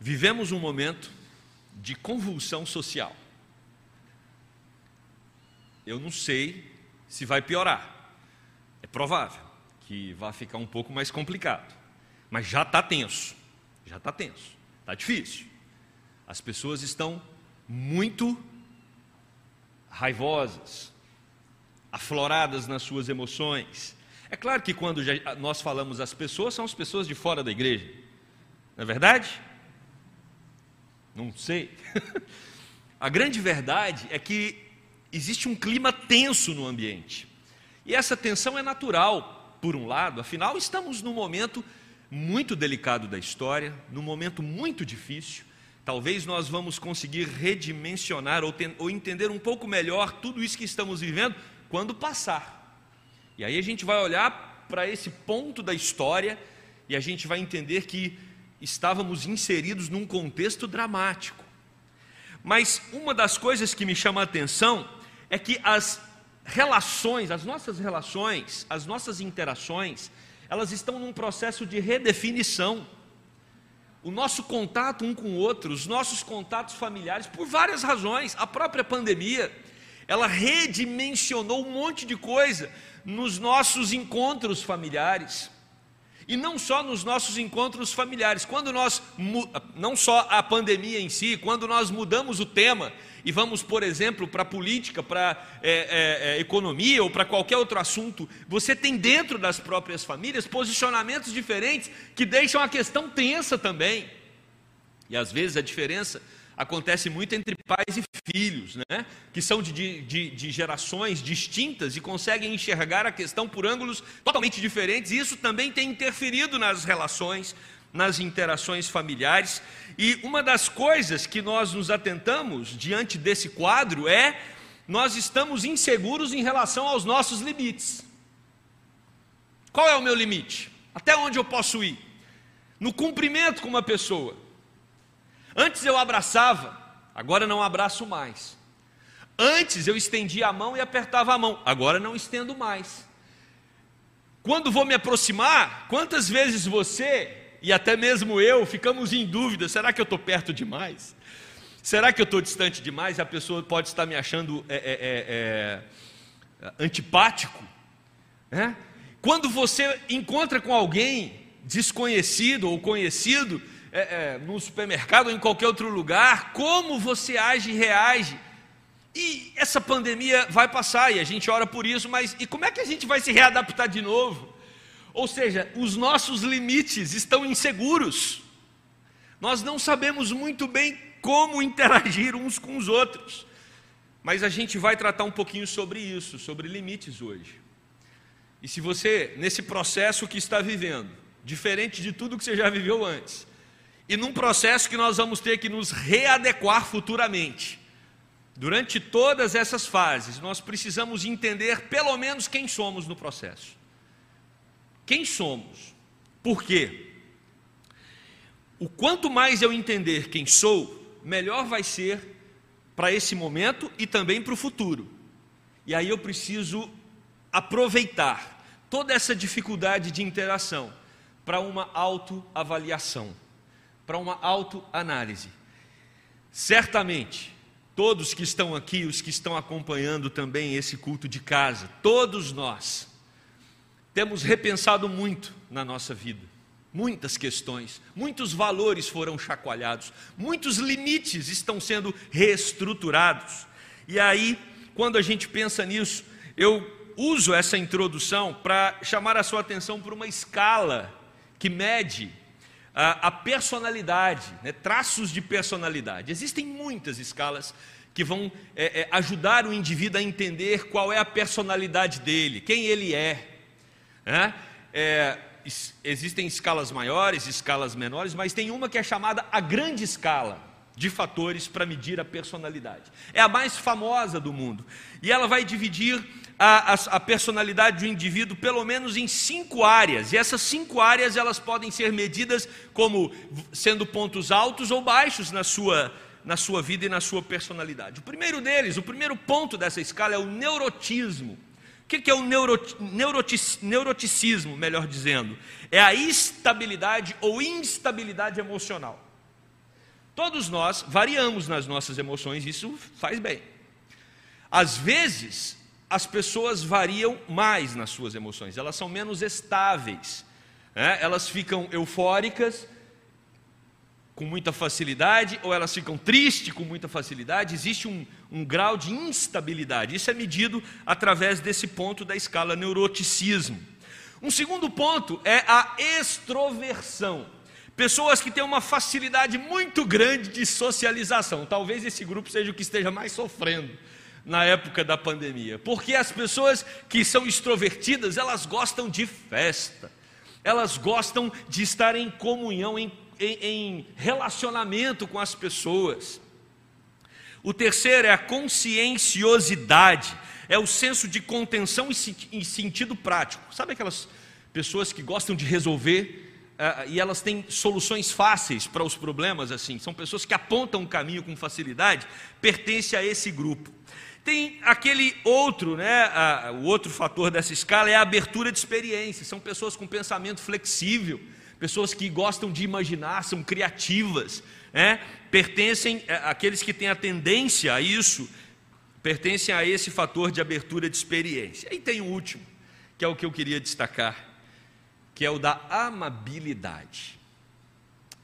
Vivemos um momento de convulsão social. Eu não sei se vai piorar. É provável que vá ficar um pouco mais complicado. Mas já está tenso. Já está tenso. Está difícil. As pessoas estão muito raivosas, afloradas nas suas emoções. É claro que quando nós falamos as pessoas, são as pessoas de fora da igreja. Não é verdade? Não sei. A grande verdade é que existe um clima tenso no ambiente. E essa tensão é natural, por um lado, afinal, estamos num momento muito delicado da história, num momento muito difícil. Talvez nós vamos conseguir redimensionar ou, ou entender um pouco melhor tudo isso que estamos vivendo quando passar. E aí a gente vai olhar para esse ponto da história e a gente vai entender que estávamos inseridos num contexto dramático. Mas uma das coisas que me chama a atenção é que as relações, as nossas relações, as nossas interações, elas estão num processo de redefinição. O nosso contato um com o outro, os nossos contatos familiares, por várias razões, a própria pandemia, ela redimensionou um monte de coisa nos nossos encontros familiares. E não só nos nossos encontros familiares, quando nós, não só a pandemia em si, quando nós mudamos o tema e vamos, por exemplo, para política, para é, é, é, economia ou para qualquer outro assunto, você tem dentro das próprias famílias posicionamentos diferentes que deixam a questão tensa também. E às vezes a diferença acontece muito entre pais e filhos, né? que são de, de, de, gerações distintas e conseguem enxergar a questão por ângulos totalmente diferentes, e isso também tem interferido nas relações, nas interações familiares. E uma das coisas que nós nos atentamos diante desse quadro é nós estamos inseguros em relação aos nossos limites. Qual é o meu limite? Até onde eu posso ir? No cumprimento com uma pessoa Antes eu abraçava, agora não abraço mais. Antes eu estendia a mão e apertava a mão, agora não estendo mais. Quando vou me aproximar, quantas vezes você e até mesmo eu ficamos em dúvida: será que eu estou perto demais? Será que eu estou distante demais? A pessoa pode estar me achando é, é, é, é antipático. Né? Quando você encontra com alguém desconhecido ou conhecido, é, é, no supermercado ou em qualquer outro lugar, como você age e reage. E essa pandemia vai passar e a gente ora por isso, mas e como é que a gente vai se readaptar de novo? Ou seja, os nossos limites estão inseguros. Nós não sabemos muito bem como interagir uns com os outros. Mas a gente vai tratar um pouquinho sobre isso, sobre limites hoje. E se você, nesse processo que está vivendo, diferente de tudo que você já viveu antes, e num processo que nós vamos ter que nos readequar futuramente. Durante todas essas fases, nós precisamos entender pelo menos quem somos no processo. Quem somos? Por quê? O quanto mais eu entender quem sou, melhor vai ser para esse momento e também para o futuro. E aí eu preciso aproveitar toda essa dificuldade de interação para uma autoavaliação para uma autoanálise. Certamente, todos que estão aqui, os que estão acompanhando também esse culto de casa, todos nós temos repensado muito na nossa vida. Muitas questões, muitos valores foram chacoalhados, muitos limites estão sendo reestruturados. E aí, quando a gente pensa nisso, eu uso essa introdução para chamar a sua atenção para uma escala que mede a, a personalidade, né, traços de personalidade. Existem muitas escalas que vão é, é, ajudar o indivíduo a entender qual é a personalidade dele, quem ele é. Né? é existem escalas maiores, escalas menores, mas tem uma que é chamada a grande escala de fatores para medir a personalidade. É a mais famosa do mundo. E ela vai dividir a, a, a, personalidade do indivíduo pelo menos em cinco áreas. E essas cinco áreas elas podem ser medidas como sendo pontos altos ou baixos na sua, na sua vida e na sua personalidade. O primeiro deles, o primeiro ponto dessa escala é o neurotismo. O que é o neuroti, neuroticismo, melhor dizendo? É a estabilidade ou instabilidade emocional. Todos nós variamos nas nossas emoções, isso faz bem. Às vezes, as pessoas variam mais nas suas emoções, elas são menos estáveis, né? elas ficam eufóricas com muita facilidade, ou elas ficam tristes com muita facilidade, existe um, um grau de instabilidade. Isso é medido através desse ponto da escala neuroticismo. Um segundo ponto é a extroversão. Pessoas que têm uma facilidade muito grande de socialização. Talvez esse grupo seja o que esteja mais sofrendo na época da pandemia. Porque as pessoas que são extrovertidas, elas gostam de festa. Elas gostam de estar em comunhão, em, em, em relacionamento com as pessoas. O terceiro é a conscienciosidade é o senso de contenção e sentido prático. Sabe aquelas pessoas que gostam de resolver e elas têm soluções fáceis para os problemas assim? São pessoas que apontam o caminho com facilidade, pertence a esse grupo. Tem aquele outro, né, uh, o outro fator dessa escala é a abertura de experiência. São pessoas com pensamento flexível, pessoas que gostam de imaginar, são criativas, né? pertencem àqueles que têm a tendência a isso, pertencem a esse fator de abertura de experiência. E tem o último, que é o que eu queria destacar, que é o da amabilidade.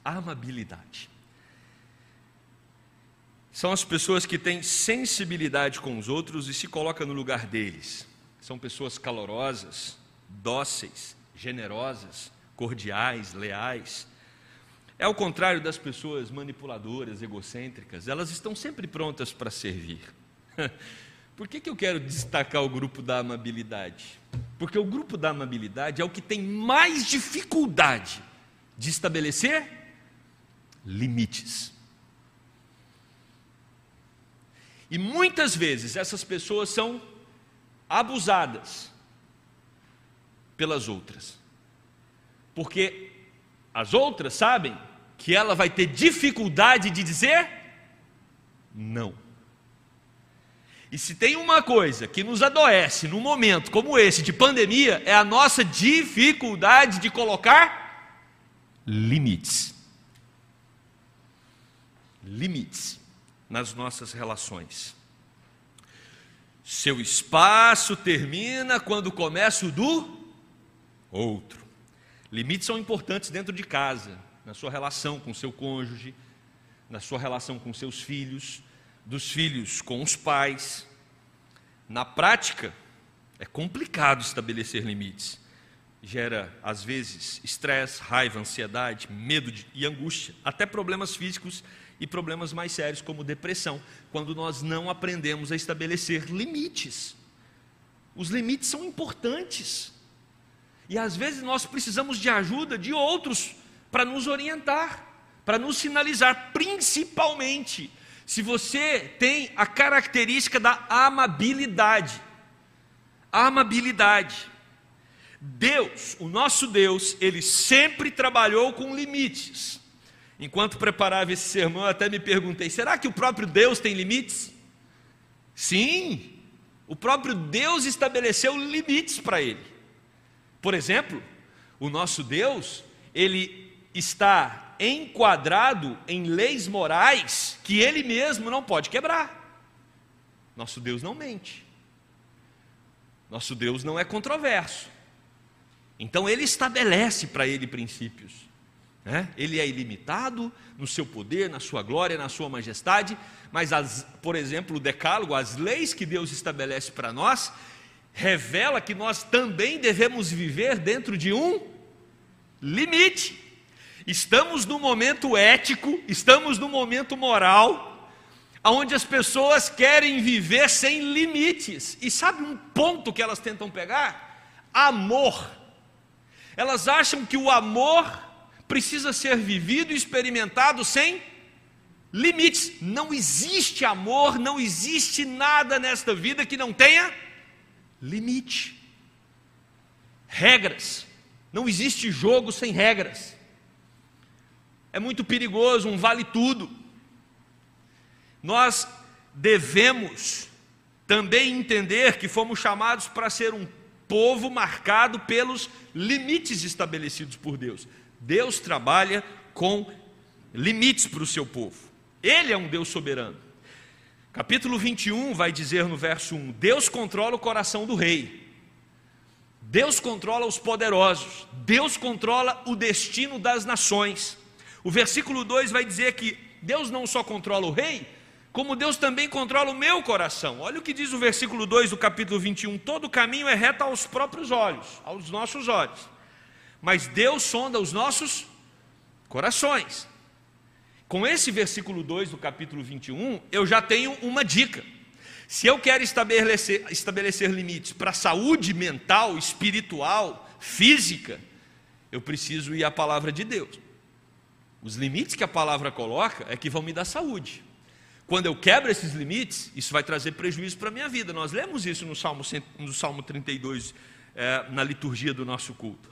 Amabilidade. São as pessoas que têm sensibilidade com os outros e se colocam no lugar deles. São pessoas calorosas, dóceis, generosas, cordiais, leais. É o contrário das pessoas manipuladoras, egocêntricas, elas estão sempre prontas para servir. Por que, que eu quero destacar o grupo da amabilidade? Porque o grupo da amabilidade é o que tem mais dificuldade de estabelecer limites. E muitas vezes essas pessoas são abusadas pelas outras. Porque as outras sabem que ela vai ter dificuldade de dizer não. E se tem uma coisa que nos adoece num momento como esse de pandemia, é a nossa dificuldade de colocar limites. Limites nas nossas relações. Seu espaço termina quando começa o do outro. Limites são importantes dentro de casa, na sua relação com seu cônjuge, na sua relação com seus filhos, dos filhos com os pais. Na prática, é complicado estabelecer limites. Gera, às vezes, estresse, raiva, ansiedade, medo e angústia, até problemas físicos e problemas mais sérios, como depressão, quando nós não aprendemos a estabelecer limites. Os limites são importantes. E às vezes nós precisamos de ajuda de outros para nos orientar, para nos sinalizar, principalmente se você tem a característica da amabilidade. Amabilidade. Deus, o nosso Deus, ele sempre trabalhou com limites. Enquanto preparava esse sermão, eu até me perguntei: será que o próprio Deus tem limites? Sim, o próprio Deus estabeleceu limites para ele. Por exemplo, o nosso Deus, ele está enquadrado em leis morais que ele mesmo não pode quebrar. Nosso Deus não mente. Nosso Deus não é controverso. Então ele estabelece para ele princípios. Né? Ele é ilimitado no seu poder, na sua glória, na sua majestade, mas, as, por exemplo, o decálogo, as leis que Deus estabelece para nós, revela que nós também devemos viver dentro de um limite. Estamos no momento ético, estamos no momento moral, onde as pessoas querem viver sem limites. E sabe um ponto que elas tentam pegar? Amor. Elas acham que o amor precisa ser vivido e experimentado sem limites. Não existe amor, não existe nada nesta vida que não tenha limite. Regras. Não existe jogo sem regras é muito perigoso, um vale tudo. Nós devemos também entender que fomos chamados para ser um povo marcado pelos limites estabelecidos por Deus. Deus trabalha com limites para o seu povo. Ele é um Deus soberano. Capítulo 21 vai dizer no verso 1: Deus controla o coração do rei. Deus controla os poderosos. Deus controla o destino das nações. O versículo 2 vai dizer que Deus não só controla o rei, como Deus também controla o meu coração. Olha o que diz o versículo 2 do capítulo 21: Todo caminho é reto aos próprios olhos, aos nossos olhos. Mas Deus sonda os nossos corações. Com esse versículo 2 do capítulo 21, eu já tenho uma dica. Se eu quero estabelecer, estabelecer limites para a saúde mental, espiritual, física, eu preciso ir à palavra de Deus. Os limites que a palavra coloca é que vão me dar saúde. Quando eu quebro esses limites, isso vai trazer prejuízo para a minha vida. Nós lemos isso no Salmo, no Salmo 32, é, na liturgia do nosso culto.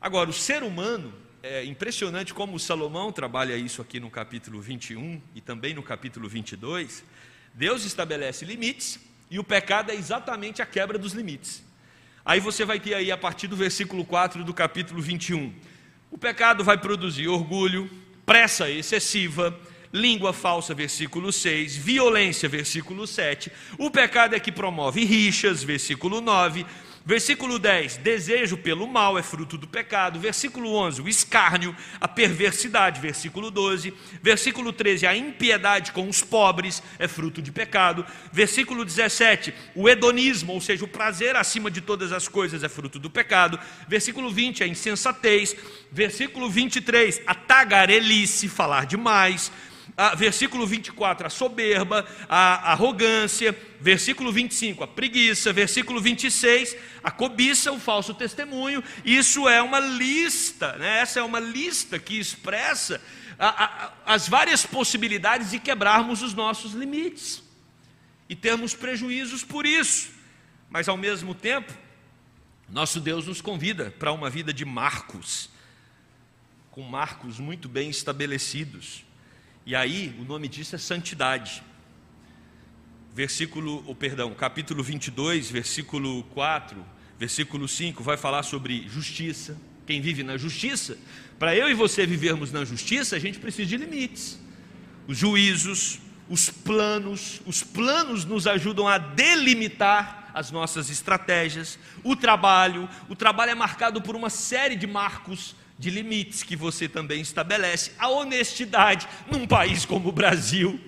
Agora, o ser humano, é impressionante como Salomão trabalha isso aqui no capítulo 21 e também no capítulo 22. Deus estabelece limites e o pecado é exatamente a quebra dos limites. Aí você vai ter aí a partir do versículo 4 do capítulo 21. O pecado vai produzir orgulho, pressa excessiva, língua falsa, versículo 6, violência, versículo 7. O pecado é que promove rixas, versículo 9 Versículo 10, desejo pelo mal é fruto do pecado. Versículo 11, o escárnio, a perversidade. Versículo 12, versículo 13, a impiedade com os pobres é fruto de pecado. Versículo 17, o hedonismo, ou seja, o prazer acima de todas as coisas é fruto do pecado. Versículo 20, a insensatez. Versículo 23, a tagarelice, falar demais ah, versículo 24, a soberba, a arrogância, versículo 25, a preguiça, versículo 26, a cobiça, o falso testemunho. Isso é uma lista, né? essa é uma lista que expressa a, a, as várias possibilidades de quebrarmos os nossos limites e termos prejuízos por isso, mas ao mesmo tempo, nosso Deus nos convida para uma vida de marcos, com marcos muito bem estabelecidos. E aí, o nome disso é santidade. Versículo, oh, perdão, capítulo 22, versículo 4, versículo 5 vai falar sobre justiça. Quem vive na justiça, para eu e você vivermos na justiça, a gente precisa de limites. Os juízos, os planos, os planos nos ajudam a delimitar as nossas estratégias, o trabalho, o trabalho é marcado por uma série de marcos de limites que você também estabelece. A honestidade, num país como o Brasil,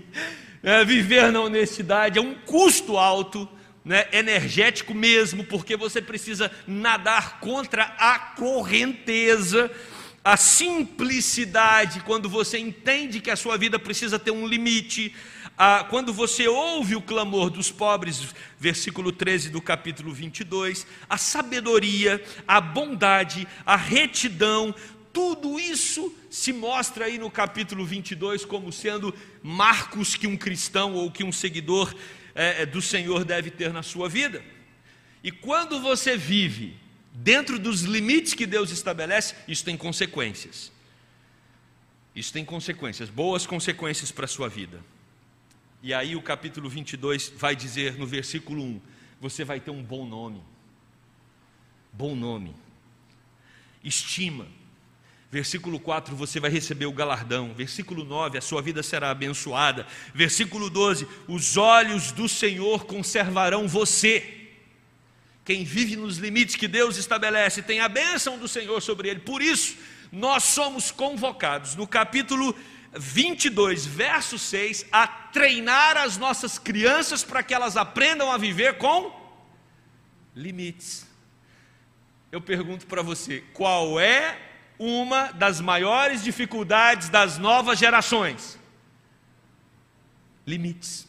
é, viver na honestidade é um custo alto, né, energético mesmo, porque você precisa nadar contra a correnteza. A simplicidade, quando você entende que a sua vida precisa ter um limite, ah, quando você ouve o clamor dos pobres, versículo 13 do capítulo 22, a sabedoria, a bondade, a retidão, tudo isso se mostra aí no capítulo 22 como sendo marcos que um cristão ou que um seguidor é, é, do Senhor deve ter na sua vida. E quando você vive dentro dos limites que Deus estabelece, isso tem consequências. Isso tem consequências, boas consequências para a sua vida. E aí o capítulo 22 vai dizer no versículo 1: você vai ter um bom nome. Bom nome. Estima. Versículo 4, você vai receber o galardão. Versículo 9, a sua vida será abençoada. Versículo 12, os olhos do Senhor conservarão você. Quem vive nos limites que Deus estabelece tem a bênção do Senhor sobre ele. Por isso, nós somos convocados no capítulo 22, verso 6, a treinar as nossas crianças para que elas aprendam a viver com limites. Eu pergunto para você, qual é uma das maiores dificuldades das novas gerações? Limites.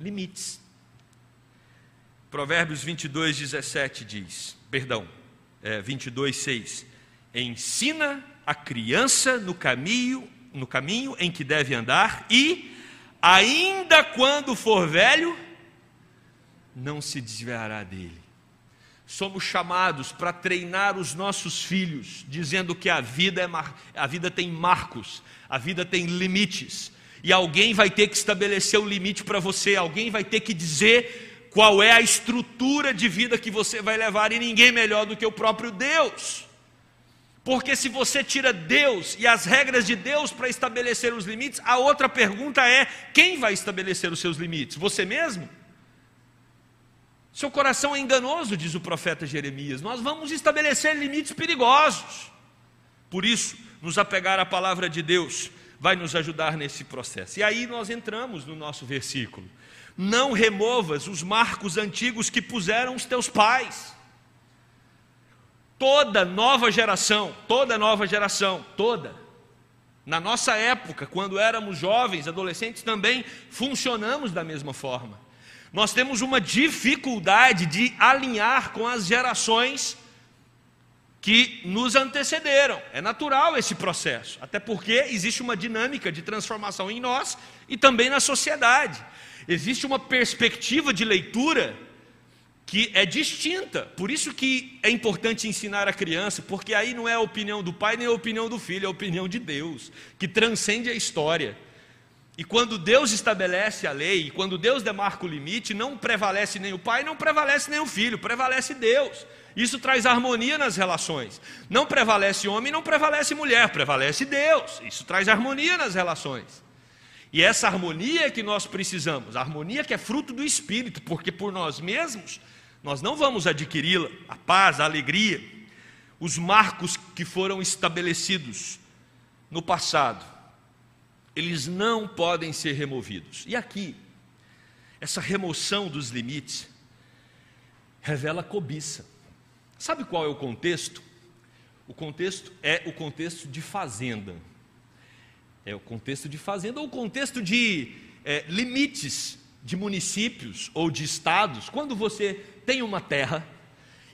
Limites. Provérbios 22, 17 diz, perdão, é, 22, 6. Ensina a criança no caminho, no caminho em que deve andar e, ainda quando for velho, não se desviará dele. Somos chamados para treinar os nossos filhos, dizendo que a vida, é a vida tem marcos, a vida tem limites, e alguém vai ter que estabelecer o limite para você, alguém vai ter que dizer qual é a estrutura de vida que você vai levar, e ninguém melhor do que o próprio Deus. Porque se você tira Deus e as regras de Deus para estabelecer os limites, a outra pergunta é: quem vai estabelecer os seus limites? Você mesmo? Seu coração é enganoso, diz o profeta Jeremias. Nós vamos estabelecer limites perigosos. Por isso, nos apegar à palavra de Deus vai nos ajudar nesse processo. E aí nós entramos no nosso versículo. Não removas os marcos antigos que puseram os teus pais. Toda nova geração, toda nova geração, toda. Na nossa época, quando éramos jovens, adolescentes, também funcionamos da mesma forma. Nós temos uma dificuldade de alinhar com as gerações que nos antecederam. É natural esse processo, até porque existe uma dinâmica de transformação em nós e também na sociedade. Existe uma perspectiva de leitura que é distinta. Por isso que é importante ensinar a criança, porque aí não é a opinião do pai nem a opinião do filho, é a opinião de Deus, que transcende a história. E quando Deus estabelece a lei, e quando Deus demarca o limite, não prevalece nem o pai, não prevalece nem o filho, prevalece Deus. Isso traz harmonia nas relações. Não prevalece homem, não prevalece mulher, prevalece Deus. Isso traz harmonia nas relações. E essa harmonia é que nós precisamos, a harmonia que é fruto do Espírito, porque por nós mesmos nós não vamos adquiri-la, a paz, a alegria, os marcos que foram estabelecidos no passado, eles não podem ser removidos. E aqui, essa remoção dos limites revela cobiça. Sabe qual é o contexto? O contexto é o contexto de fazenda. É o contexto de fazenda ou o contexto de é, limites de municípios ou de estados. Quando você tem uma terra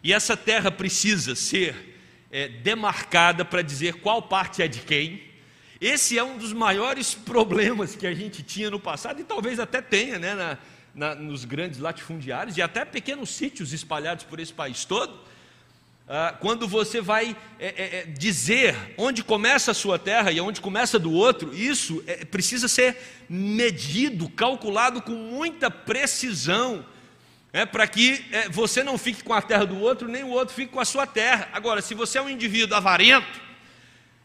e essa terra precisa ser é, demarcada para dizer qual parte é de quem, esse é um dos maiores problemas que a gente tinha no passado e talvez até tenha né, na, na, nos grandes latifundiários e até pequenos sítios espalhados por esse país todo ah, quando você vai é, é, é, dizer onde começa a sua terra e onde começa do outro, isso é, precisa ser medido, calculado com muita precisão, é, para que é, você não fique com a terra do outro, nem o outro fique com a sua terra. Agora, se você é um indivíduo avarento,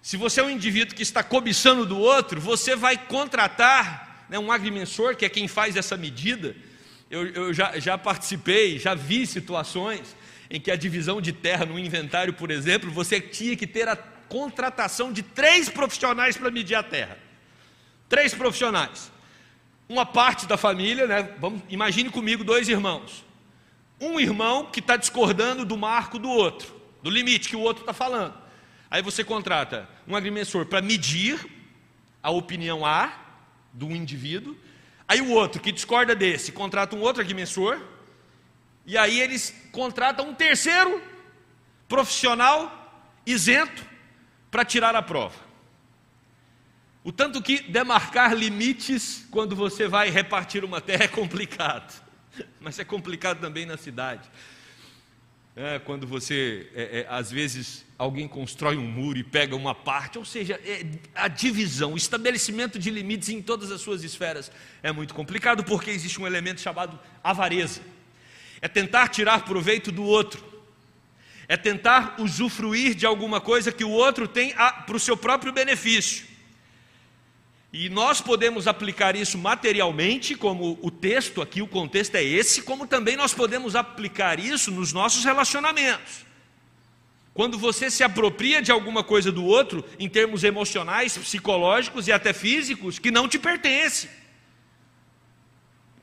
se você é um indivíduo que está cobiçando do outro, você vai contratar né, um agrimensor, que é quem faz essa medida. Eu, eu já, já participei, já vi situações em que a divisão de terra no inventário, por exemplo, você tinha que ter a contratação de três profissionais para medir a terra. Três profissionais. Uma parte da família, né? Vamos, imagine comigo dois irmãos. Um irmão que está discordando do marco do outro, do limite que o outro está falando. Aí você contrata um agrimensor para medir a opinião A do indivíduo. Aí o outro que discorda desse contrata um outro agrimensor e aí eles contratam um terceiro profissional isento para tirar a prova. O tanto que demarcar limites quando você vai repartir uma terra é complicado, mas é complicado também na cidade. É, quando você, é, é, às vezes, alguém constrói um muro e pega uma parte, ou seja, é, a divisão, o estabelecimento de limites em todas as suas esferas é muito complicado porque existe um elemento chamado avareza é tentar tirar proveito do outro, é tentar usufruir de alguma coisa que o outro tem para o seu próprio benefício. E nós podemos aplicar isso materialmente, como o texto aqui, o contexto é esse, como também nós podemos aplicar isso nos nossos relacionamentos. Quando você se apropria de alguma coisa do outro, em termos emocionais, psicológicos e até físicos, que não te pertence.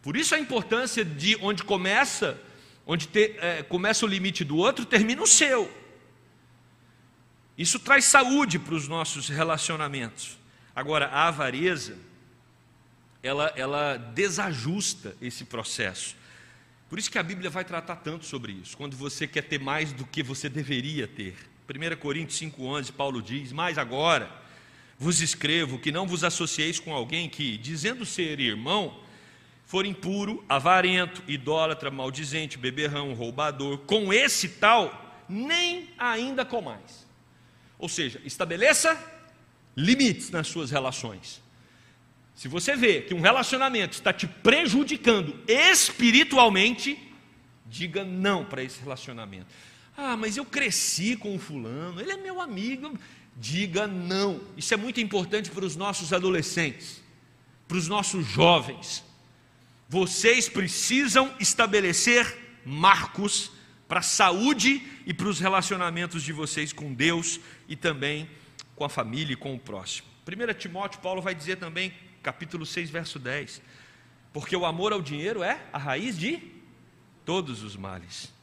Por isso a importância de onde começa onde te, é, começa o limite do outro, termina o seu. Isso traz saúde para os nossos relacionamentos. Agora, a avareza, ela, ela desajusta esse processo. Por isso que a Bíblia vai tratar tanto sobre isso, quando você quer ter mais do que você deveria ter. 1 Coríntios 5,11, Paulo diz: Mas agora vos escrevo que não vos associeis com alguém que, dizendo ser irmão, for impuro, avarento, idólatra, maldizente, beberrão, roubador, com esse tal, nem ainda comais. Ou seja, estabeleça limites nas suas relações. Se você vê que um relacionamento está te prejudicando espiritualmente, diga não para esse relacionamento. Ah, mas eu cresci com o fulano, ele é meu amigo. Diga não. Isso é muito importante para os nossos adolescentes, para os nossos jovens. Vocês precisam estabelecer marcos para a saúde e para os relacionamentos de vocês com Deus e também com a família e com o próximo. 1 Timóteo, Paulo vai dizer também, capítulo 6, verso 10: Porque o amor ao dinheiro é a raiz de todos os males.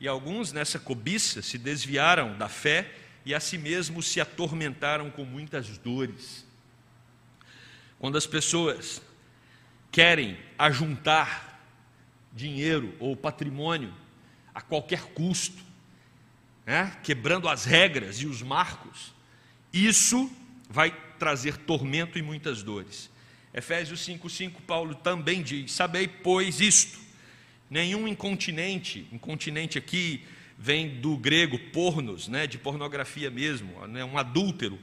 E alguns nessa cobiça se desviaram da fé e a si mesmos se atormentaram com muitas dores. Quando as pessoas querem ajuntar dinheiro ou patrimônio a qualquer custo, né? quebrando as regras e os marcos, isso vai trazer tormento e muitas dores. Efésios 5,5 Paulo também diz: Sabei, pois, isto: nenhum incontinente, incontinente aqui vem do grego pornos, né, de pornografia mesmo, né, um adúltero,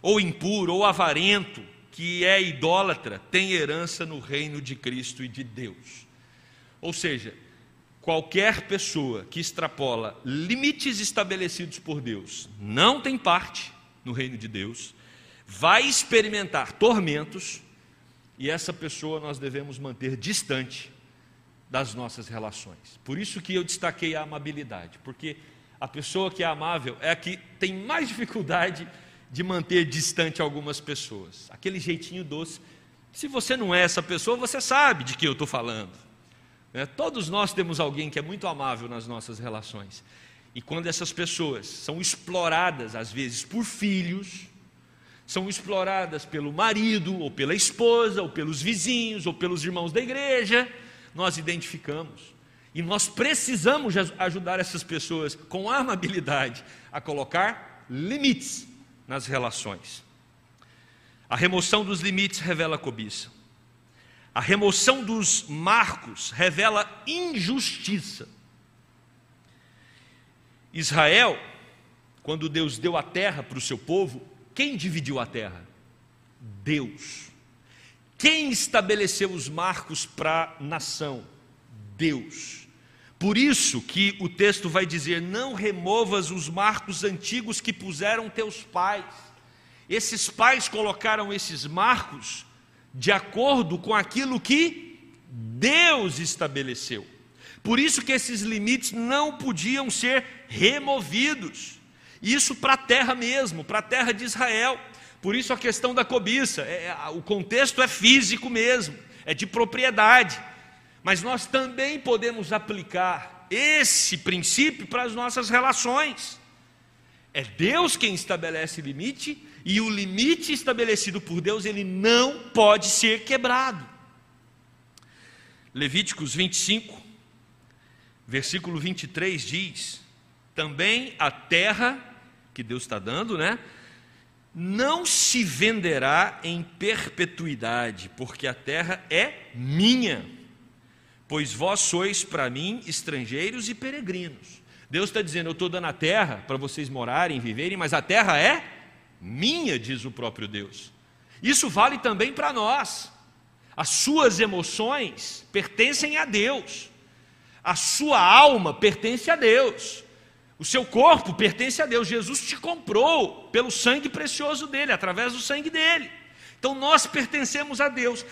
ou impuro, ou avarento, que é idólatra, tem herança no reino de Cristo e de Deus. Ou seja, qualquer pessoa que extrapola limites estabelecidos por Deus não tem parte no reino de Deus, vai experimentar tormentos, e essa pessoa nós devemos manter distante das nossas relações. Por isso que eu destaquei a amabilidade, porque a pessoa que é amável é a que tem mais dificuldade de manter distante algumas pessoas. Aquele jeitinho doce. Se você não é essa pessoa, você sabe de que eu estou falando. Né? Todos nós temos alguém que é muito amável nas nossas relações. E quando essas pessoas são exploradas, às vezes, por filhos, são exploradas pelo marido, ou pela esposa, ou pelos vizinhos, ou pelos irmãos da igreja, nós identificamos. E nós precisamos ajudar essas pessoas com amabilidade a colocar limites nas relações. A remoção dos limites revela cobiça. A remoção dos marcos revela injustiça. Israel, quando Deus deu a terra para o seu povo, quem dividiu a terra? Deus. Quem estabeleceu os marcos para a nação? Deus. Por isso que o texto vai dizer: Não removas os marcos antigos que puseram teus pais. Esses pais colocaram esses marcos de acordo com aquilo que Deus estabeleceu. Por isso que esses limites não podiam ser removidos. Isso para a terra mesmo, para a terra de Israel. Por isso a questão da cobiça, é, é, o contexto é físico mesmo, é de propriedade. Mas nós também podemos aplicar esse princípio para as nossas relações. É Deus quem estabelece limite e o limite estabelecido por Deus, ele não pode ser quebrado. Levíticos 25, versículo 23 diz: Também a terra que Deus está dando, né? Não se venderá em perpetuidade, porque a terra é minha, pois vós sois para mim estrangeiros e peregrinos. Deus está dizendo: Eu estou dando a terra para vocês morarem, viverem, mas a terra é minha, diz o próprio Deus. Isso vale também para nós. As suas emoções pertencem a Deus, a sua alma pertence a Deus. O seu corpo pertence a Deus. Jesus te comprou pelo sangue precioso dele, através do sangue dele. Então nós pertencemos a Deus.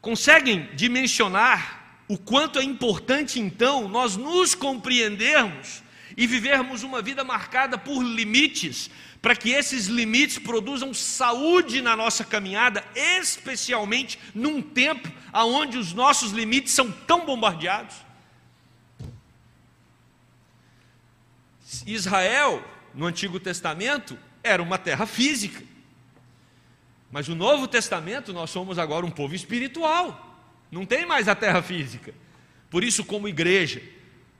Conseguem dimensionar o quanto é importante então nós nos compreendermos e vivermos uma vida marcada por limites, para que esses limites produzam saúde na nossa caminhada, especialmente num tempo onde os nossos limites são tão bombardeados? Israel, no Antigo Testamento, era uma terra física. Mas no Novo Testamento nós somos agora um povo espiritual. Não tem mais a terra física. Por isso, como igreja,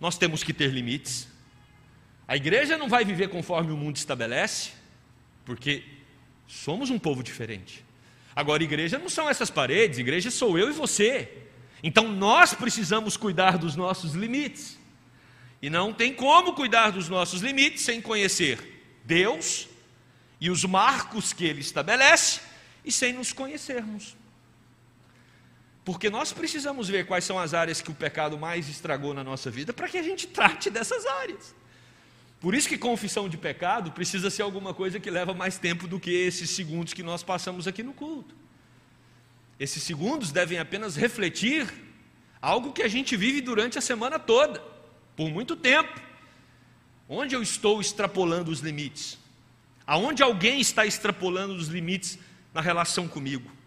nós temos que ter limites. A igreja não vai viver conforme o mundo estabelece, porque somos um povo diferente. Agora, igreja não são essas paredes, igreja sou eu e você. Então nós precisamos cuidar dos nossos limites. E não tem como cuidar dos nossos limites sem conhecer Deus e os marcos que Ele estabelece e sem nos conhecermos. Porque nós precisamos ver quais são as áreas que o pecado mais estragou na nossa vida para que a gente trate dessas áreas. Por isso que confissão de pecado precisa ser alguma coisa que leva mais tempo do que esses segundos que nós passamos aqui no culto. Esses segundos devem apenas refletir algo que a gente vive durante a semana toda, por muito tempo. Onde eu estou extrapolando os limites? Aonde alguém está extrapolando os limites na relação comigo?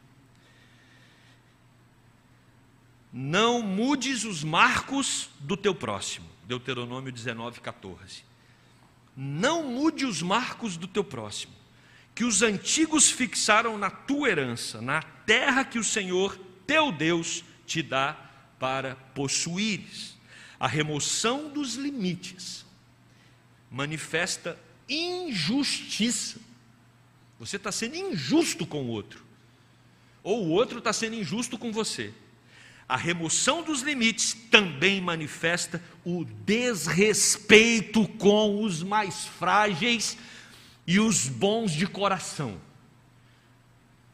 Não mudes os marcos do teu próximo. Deuteronômio 19, 14. Não mude os marcos do teu próximo, que os antigos fixaram na tua herança, na terra que o Senhor teu Deus te dá para possuires. A remoção dos limites manifesta injustiça. Você está sendo injusto com o outro, ou o outro está sendo injusto com você. A remoção dos limites também manifesta o desrespeito com os mais frágeis e os bons de coração.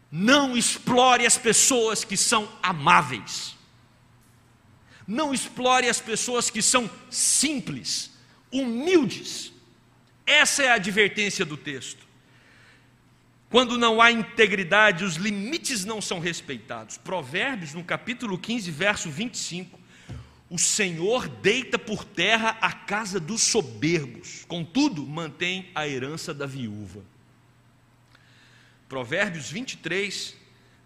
Não explore as pessoas que são amáveis. Não explore as pessoas que são simples, humildes. Essa é a advertência do texto. Quando não há integridade, os limites não são respeitados. Provérbios, no capítulo 15, verso 25. O Senhor deita por terra a casa dos soberbos, contudo, mantém a herança da viúva. Provérbios 23,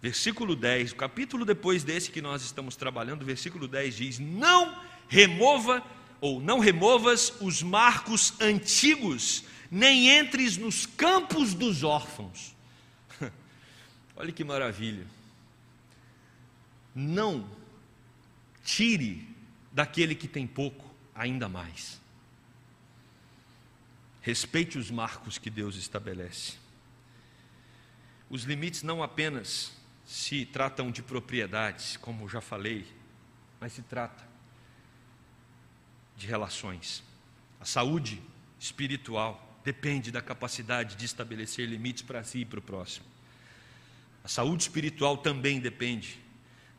versículo 10, o capítulo depois desse que nós estamos trabalhando, versículo 10 diz: Não remova ou não removas os marcos antigos, nem entres nos campos dos órfãos. Olha que maravilha. Não tire daquele que tem pouco ainda mais. Respeite os marcos que Deus estabelece. Os limites não apenas se tratam de propriedades, como já falei, mas se trata de relações. A saúde espiritual depende da capacidade de estabelecer limites para si e para o próximo. A saúde espiritual também depende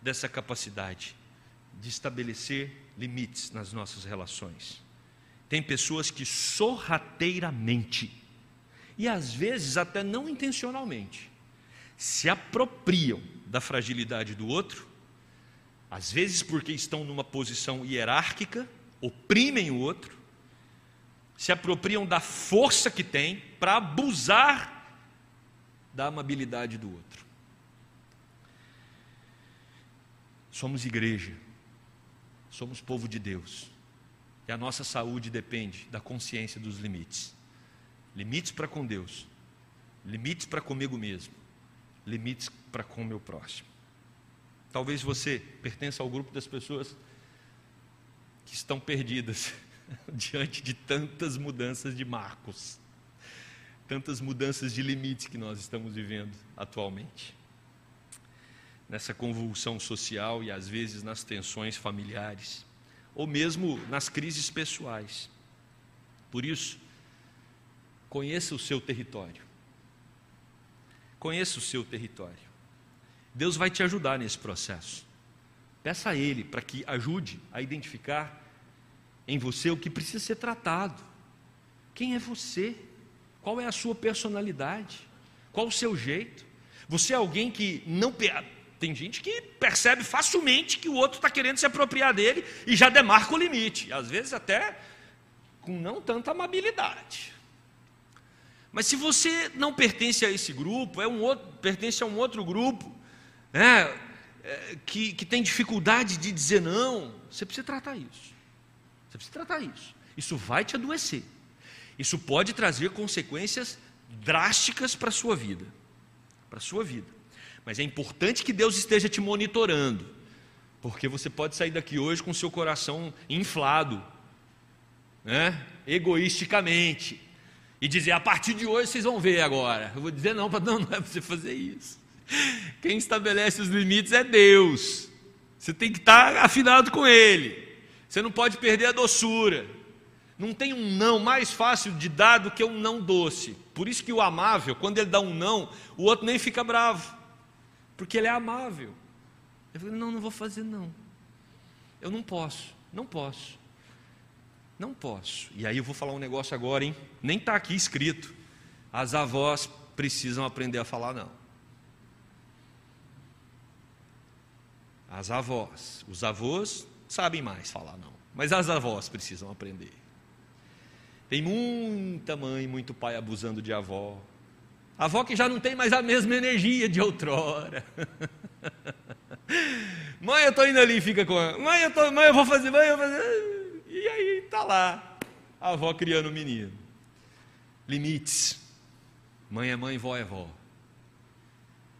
dessa capacidade de estabelecer limites nas nossas relações. Tem pessoas que sorrateiramente, e às vezes até não intencionalmente, se apropriam da fragilidade do outro, às vezes porque estão numa posição hierárquica, oprimem o outro, se apropriam da força que tem para abusar da amabilidade do outro. Somos igreja, somos povo de Deus, e a nossa saúde depende da consciência dos limites. Limites para com Deus, limites para comigo mesmo, limites para com o meu próximo. Talvez você pertença ao grupo das pessoas que estão perdidas diante de tantas mudanças de marcos, tantas mudanças de limites que nós estamos vivendo atualmente nessa convulsão social e às vezes nas tensões familiares, ou mesmo nas crises pessoais. Por isso, conheça o seu território. Conheça o seu território. Deus vai te ajudar nesse processo. Peça a Ele para que ajude a identificar em você o que precisa ser tratado. Quem é você? Qual é a sua personalidade? Qual o seu jeito? Você é alguém que não tem gente que percebe facilmente que o outro está querendo se apropriar dele e já demarca o limite, às vezes até com não tanta amabilidade. Mas se você não pertence a esse grupo, é um outro, pertence a um outro grupo, né, é, que, que tem dificuldade de dizer não, você precisa tratar isso. Você precisa tratar isso. Isso vai te adoecer. Isso pode trazer consequências drásticas para a sua vida. Para a sua vida. Mas é importante que Deus esteja te monitorando, porque você pode sair daqui hoje com seu coração inflado, né? egoisticamente, e dizer: a partir de hoje vocês vão ver agora. Eu vou dizer: não, não, não é para você fazer isso. Quem estabelece os limites é Deus. Você tem que estar afinado com Ele. Você não pode perder a doçura. Não tem um não mais fácil de dar do que um não doce. Por isso que o amável, quando ele dá um não, o outro nem fica bravo porque ele é amável. Eu falei, não, não vou fazer não. Eu não posso, não posso. Não posso. E aí eu vou falar um negócio agora, hein? Nem está aqui escrito. As avós precisam aprender a falar não. As avós. Os avós sabem mais falar não. Mas as avós precisam aprender. Tem muita mãe, muito pai abusando de avó. Avó que já não tem mais a mesma energia de outrora. mãe, eu estou indo ali, fica com ela. Mãe, eu, tô, mãe, eu vou fazer, mãe, eu vou fazer. E aí está lá, a avó criando o menino. Limites. Mãe é mãe, vó é vó.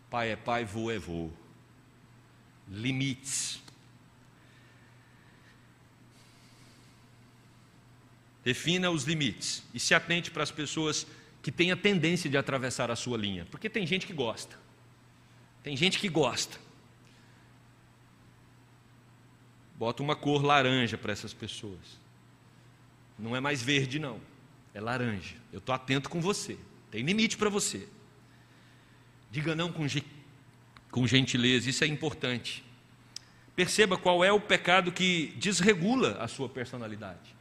Pai é pai, vô é vô. Limites. Defina os limites e se atente para as pessoas que têm a tendência de atravessar a sua linha, porque tem gente que gosta. Tem gente que gosta. Bota uma cor laranja para essas pessoas. Não é mais verde, não. É laranja. Eu estou atento com você. Tem limite para você. Diga não com, com gentileza, isso é importante. Perceba qual é o pecado que desregula a sua personalidade.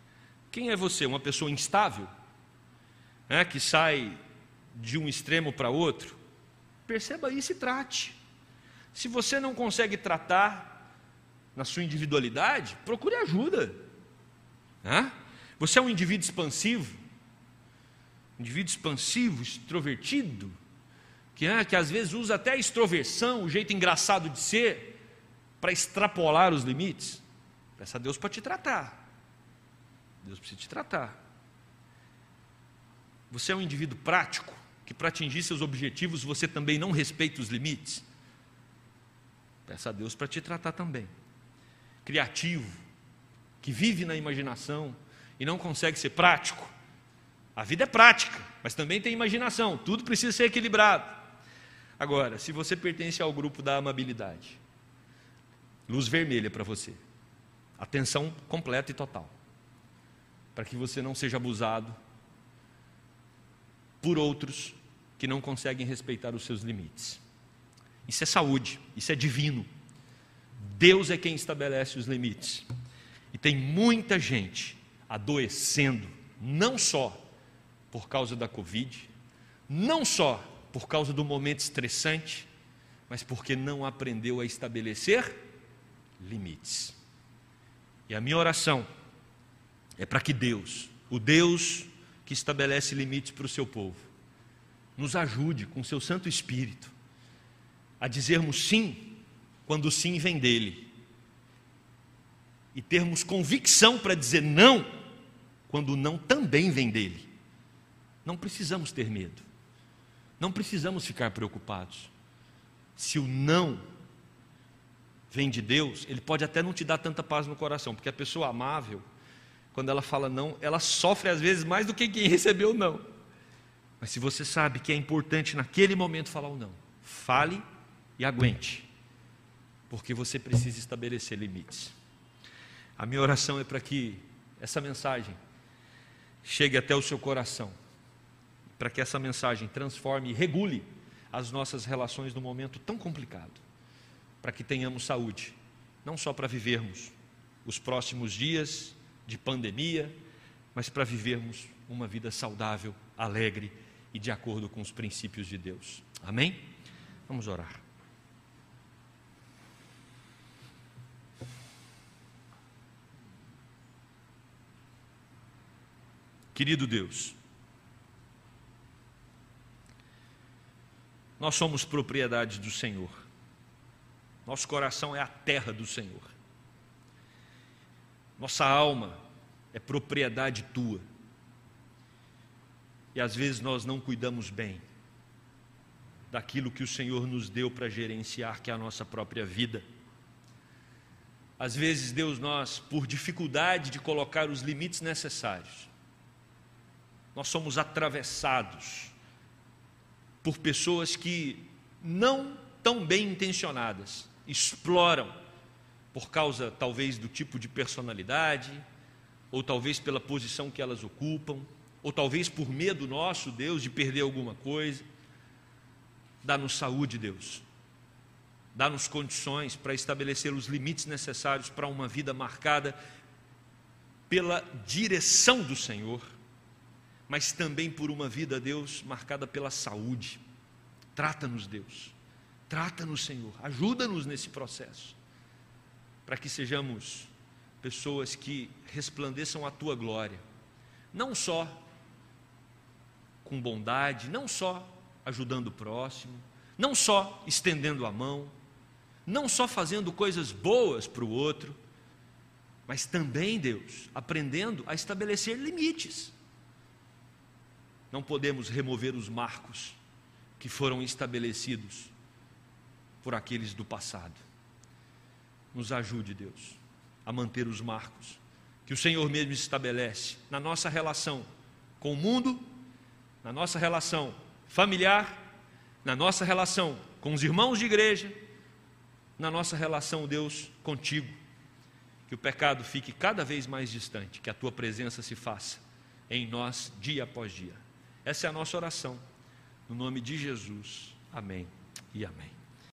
Quem é você? Uma pessoa instável? É, que sai de um extremo para outro? Perceba isso e trate. Se você não consegue tratar na sua individualidade, procure ajuda. É? Você é um indivíduo expansivo, indivíduo expansivo, extrovertido, que, é, que às vezes usa até a extroversão, o jeito engraçado de ser, para extrapolar os limites. Peça a Deus para te tratar. Deus precisa te tratar. Você é um indivíduo prático, que para atingir seus objetivos você também não respeita os limites. Peça a Deus para te tratar também. Criativo, que vive na imaginação e não consegue ser prático. A vida é prática, mas também tem imaginação, tudo precisa ser equilibrado. Agora, se você pertence ao grupo da amabilidade, luz vermelha para você, atenção completa e total para que você não seja abusado por outros que não conseguem respeitar os seus limites. Isso é saúde, isso é divino. Deus é quem estabelece os limites. E tem muita gente adoecendo, não só por causa da Covid, não só por causa do momento estressante, mas porque não aprendeu a estabelecer limites. E a minha oração é para que Deus, o Deus que estabelece limites para o seu povo, nos ajude com seu Santo Espírito a dizermos sim quando o sim vem dele e termos convicção para dizer não quando o não também vem dele. Não precisamos ter medo, não precisamos ficar preocupados. Se o não vem de Deus, ele pode até não te dar tanta paz no coração, porque a pessoa amável, quando ela fala não, ela sofre às vezes mais do que quem recebeu não. Mas se você sabe que é importante naquele momento falar o não, fale e aguente, porque você precisa estabelecer limites. A minha oração é para que essa mensagem chegue até o seu coração, para que essa mensagem transforme e regule as nossas relações num momento tão complicado, para que tenhamos saúde, não só para vivermos os próximos dias de pandemia, mas para vivermos uma vida saudável, alegre e de acordo com os princípios de Deus. Amém? Vamos orar. Querido Deus, nós somos propriedade do Senhor, nosso coração é a terra do Senhor. Nossa alma é propriedade tua. E às vezes nós não cuidamos bem daquilo que o Senhor nos deu para gerenciar, que é a nossa própria vida. Às vezes, Deus, nós, por dificuldade de colocar os limites necessários, nós somos atravessados por pessoas que não tão bem intencionadas exploram por causa talvez do tipo de personalidade, ou talvez pela posição que elas ocupam, ou talvez por medo nosso, Deus, de perder alguma coisa. Dá-nos saúde, Deus. Dá-nos condições para estabelecer os limites necessários para uma vida marcada pela direção do Senhor, mas também por uma vida, Deus, marcada pela saúde. Trata-nos, Deus. Trata-nos, Senhor. Ajuda-nos nesse processo. Para que sejamos pessoas que resplandeçam a tua glória. Não só com bondade, não só ajudando o próximo, não só estendendo a mão, não só fazendo coisas boas para o outro, mas também, Deus, aprendendo a estabelecer limites. Não podemos remover os marcos que foram estabelecidos por aqueles do passado. Nos ajude, Deus, a manter os marcos que o Senhor mesmo estabelece na nossa relação com o mundo, na nossa relação familiar, na nossa relação com os irmãos de igreja, na nossa relação, Deus, contigo. Que o pecado fique cada vez mais distante, que a tua presença se faça em nós dia após dia. Essa é a nossa oração. No nome de Jesus. Amém e amém.